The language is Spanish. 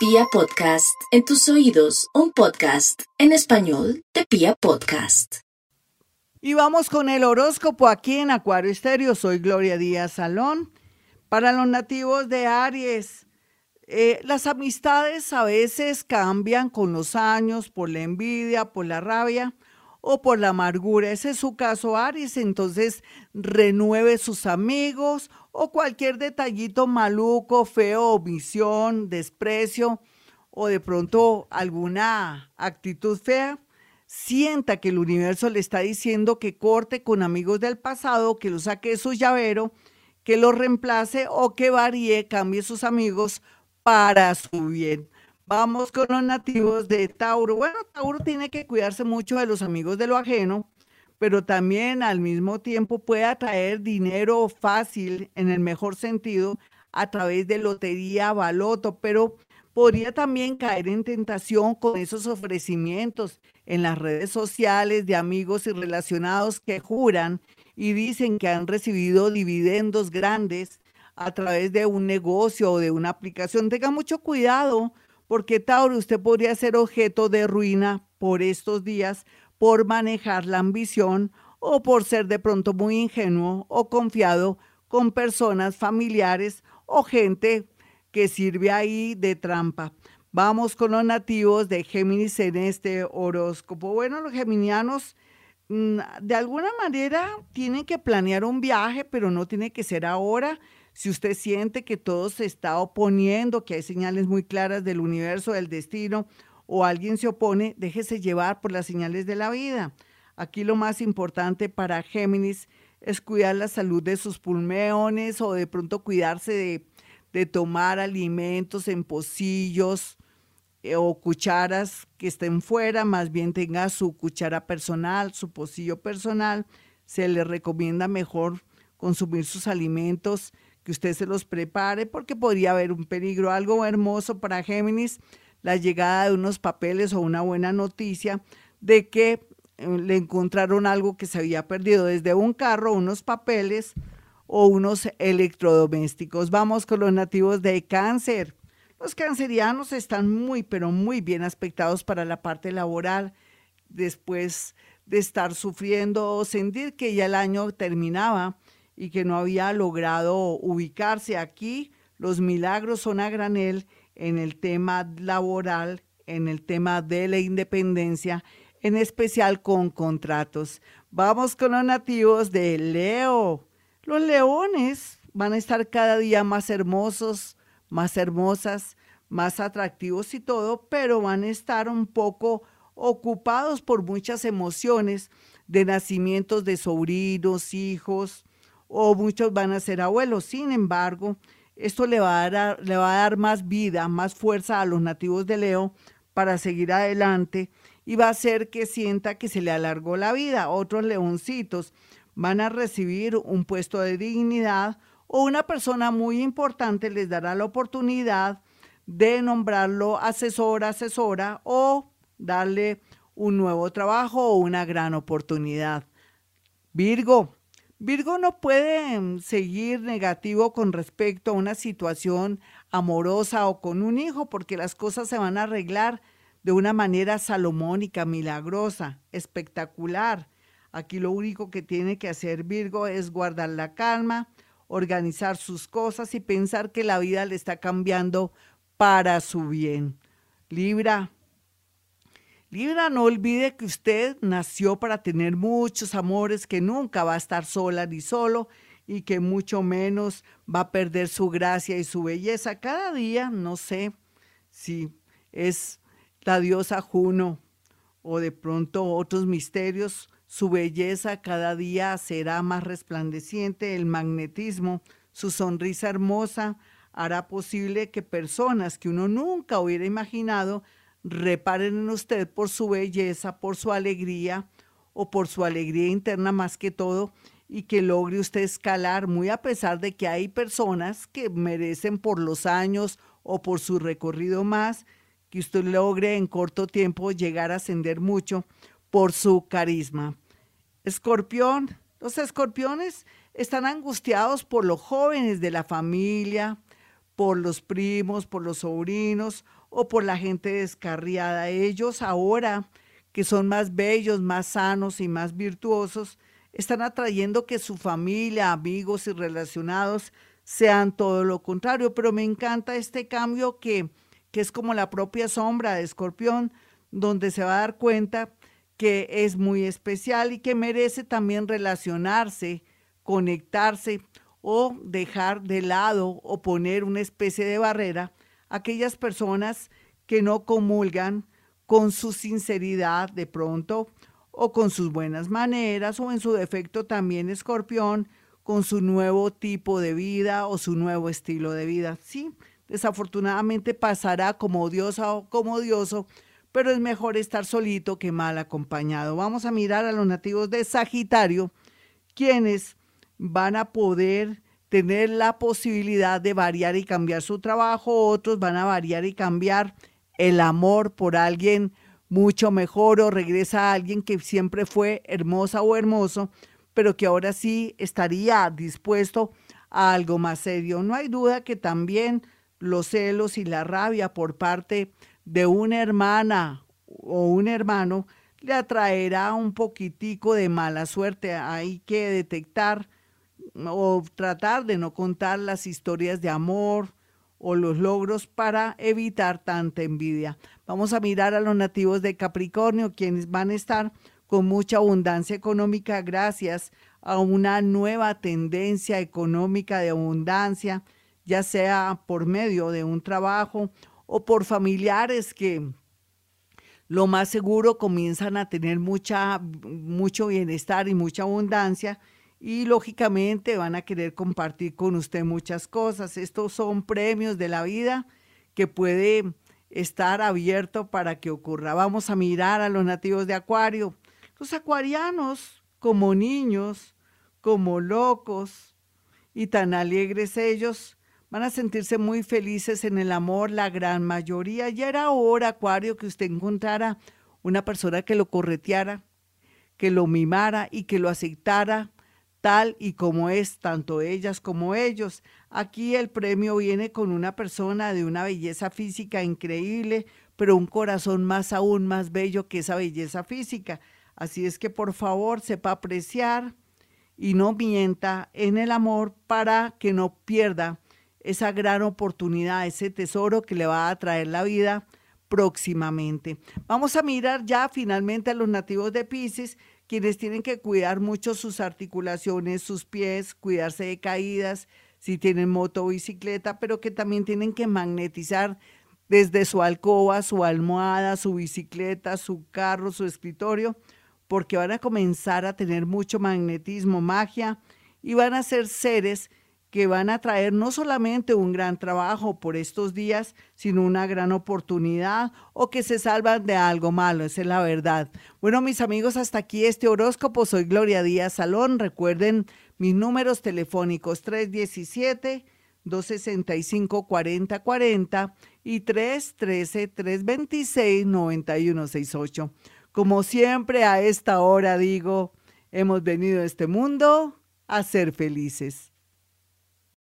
Pia Podcast, en tus oídos, un podcast en español de Pia Podcast. Y vamos con el horóscopo aquí en Acuario Estéreo. Soy Gloria Díaz Salón. Para los nativos de Aries, eh, las amistades a veces cambian con los años por la envidia, por la rabia o por la amargura. Ese es su caso, Aries. Entonces, renueve sus amigos o cualquier detallito maluco, feo, omisión, desprecio o de pronto alguna actitud fea. Sienta que el universo le está diciendo que corte con amigos del pasado, que lo saque su llavero, que lo reemplace o que varíe, cambie sus amigos para su bien. Vamos con los nativos de Tauro. Bueno, Tauro tiene que cuidarse mucho de los amigos de lo ajeno, pero también al mismo tiempo puede atraer dinero fácil, en el mejor sentido, a través de lotería, baloto, pero podría también caer en tentación con esos ofrecimientos en las redes sociales de amigos y relacionados que juran y dicen que han recibido dividendos grandes a través de un negocio o de una aplicación. Tenga mucho cuidado porque Tauro, usted podría ser objeto de ruina por estos días por manejar la ambición o por ser de pronto muy ingenuo o confiado con personas familiares o gente que sirve ahí de trampa. Vamos con los nativos de Géminis en este horóscopo. Bueno, los geminianos mm, de alguna manera tienen que planear un viaje, pero no tiene que ser ahora si usted siente que todo se está oponiendo, que hay señales muy claras del universo, del destino, o alguien se opone, déjese llevar por las señales de la vida. Aquí lo más importante para Géminis es cuidar la salud de sus pulmones o de pronto cuidarse de, tomar alimentos en pocillos eh, o cucharas que estén fuera, más bien tenga su cuchara personal, su pocillo personal. Se le recomienda mejor consumir sus alimentos que usted se los prepare porque podría haber un peligro. Algo hermoso para Géminis, la llegada de unos papeles o una buena noticia de que eh, le encontraron algo que se había perdido desde un carro, unos papeles o unos electrodomésticos. Vamos con los nativos de cáncer. Los cancerianos están muy, pero muy bien aspectados para la parte laboral después de estar sufriendo o sentir que ya el año terminaba y que no había logrado ubicarse aquí. Los milagros son a granel en el tema laboral, en el tema de la independencia, en especial con contratos. Vamos con los nativos de Leo. Los leones van a estar cada día más hermosos, más hermosas, más atractivos y todo, pero van a estar un poco ocupados por muchas emociones de nacimientos de sobrinos, hijos, o muchos van a ser abuelos. Sin embargo, esto le va, a dar, le va a dar más vida, más fuerza a los nativos de Leo para seguir adelante y va a hacer que sienta que se le alargó la vida. Otros leoncitos van a recibir un puesto de dignidad o una persona muy importante les dará la oportunidad de nombrarlo asesor, asesora o darle un nuevo trabajo o una gran oportunidad. Virgo, Virgo no puede mm, seguir negativo con respecto a una situación amorosa o con un hijo porque las cosas se van a arreglar de una manera salomónica, milagrosa, espectacular. Aquí lo único que tiene que hacer Virgo es guardar la calma, organizar sus cosas y pensar que la vida le está cambiando para su bien. Libra, Libra, no olvide que usted nació para tener muchos amores, que nunca va a estar sola ni solo y que mucho menos va a perder su gracia y su belleza. Cada día, no sé si es la diosa Juno o de pronto otros misterios, su belleza cada día será más resplandeciente, el magnetismo, su sonrisa hermosa hará posible que personas que uno nunca hubiera imaginado reparen en usted por su belleza, por su alegría o por su alegría interna más que todo y que logre usted escalar muy a pesar de que hay personas que merecen por los años o por su recorrido más, que usted logre en corto tiempo llegar a ascender mucho por su carisma. Escorpión, los escorpiones están angustiados por los jóvenes de la familia, por los primos, por los sobrinos o por la gente descarriada. Ellos ahora que son más bellos, más sanos y más virtuosos, están atrayendo que su familia, amigos y relacionados sean todo lo contrario. Pero me encanta este cambio que, que es como la propia sombra de escorpión, donde se va a dar cuenta que es muy especial y que merece también relacionarse, conectarse o dejar de lado o poner una especie de barrera aquellas personas que no comulgan con su sinceridad de pronto o con sus buenas maneras o en su defecto también escorpión con su nuevo tipo de vida o su nuevo estilo de vida. Sí, desafortunadamente pasará como odiosa o como odioso, pero es mejor estar solito que mal acompañado. Vamos a mirar a los nativos de Sagitario, quienes van a poder tener la posibilidad de variar y cambiar su trabajo, otros van a variar y cambiar el amor por alguien mucho mejor o regresa a alguien que siempre fue hermosa o hermoso, pero que ahora sí estaría dispuesto a algo más serio. No hay duda que también los celos y la rabia por parte de una hermana o un hermano le atraerá un poquitico de mala suerte. Hay que detectar o tratar de no contar las historias de amor, o los logros para evitar tanta envidia. Vamos a mirar a los nativos de Capricornio, quienes van a estar con mucha abundancia económica gracias a una nueva tendencia económica de abundancia, ya sea por medio de un trabajo o por familiares que lo más seguro comienzan a tener mucha, mucho bienestar y mucha abundancia y lógicamente van a querer compartir con usted muchas cosas. Estos son premios de la vida que puede estar abierto para que ocurra. Vamos a mirar a los nativos de Acuario. Los acuarianos, como niños, como locos y tan alegres ellos, van a sentirse muy felices en el amor, la gran mayoría. Ya era hora, Acuario, que usted encontrara una persona que lo correteara, que lo mimara y que lo aceptara tal y como es, tanto ellas como ellos. Aquí el premio viene con una persona de una belleza física increíble, pero un corazón más aún más bello que esa belleza física. Así es que por favor sepa apreciar y no mienta en el amor para que no pierda esa gran oportunidad, ese tesoro que le va a traer la vida próximamente. Vamos a mirar ya finalmente a los nativos de Pisces quienes tienen que cuidar mucho sus articulaciones, sus pies, cuidarse de caídas, si tienen moto o bicicleta, pero que también tienen que magnetizar desde su alcoba, su almohada, su bicicleta, su carro, su escritorio, porque van a comenzar a tener mucho magnetismo, magia, y van a ser seres que van a traer no solamente un gran trabajo por estos días, sino una gran oportunidad o que se salvan de algo malo, esa es la verdad. Bueno, mis amigos, hasta aquí este horóscopo. Soy Gloria Díaz Salón. Recuerden mis números telefónicos 317 265 4040 y 313 326 9168. Como siempre a esta hora digo, hemos venido a este mundo a ser felices.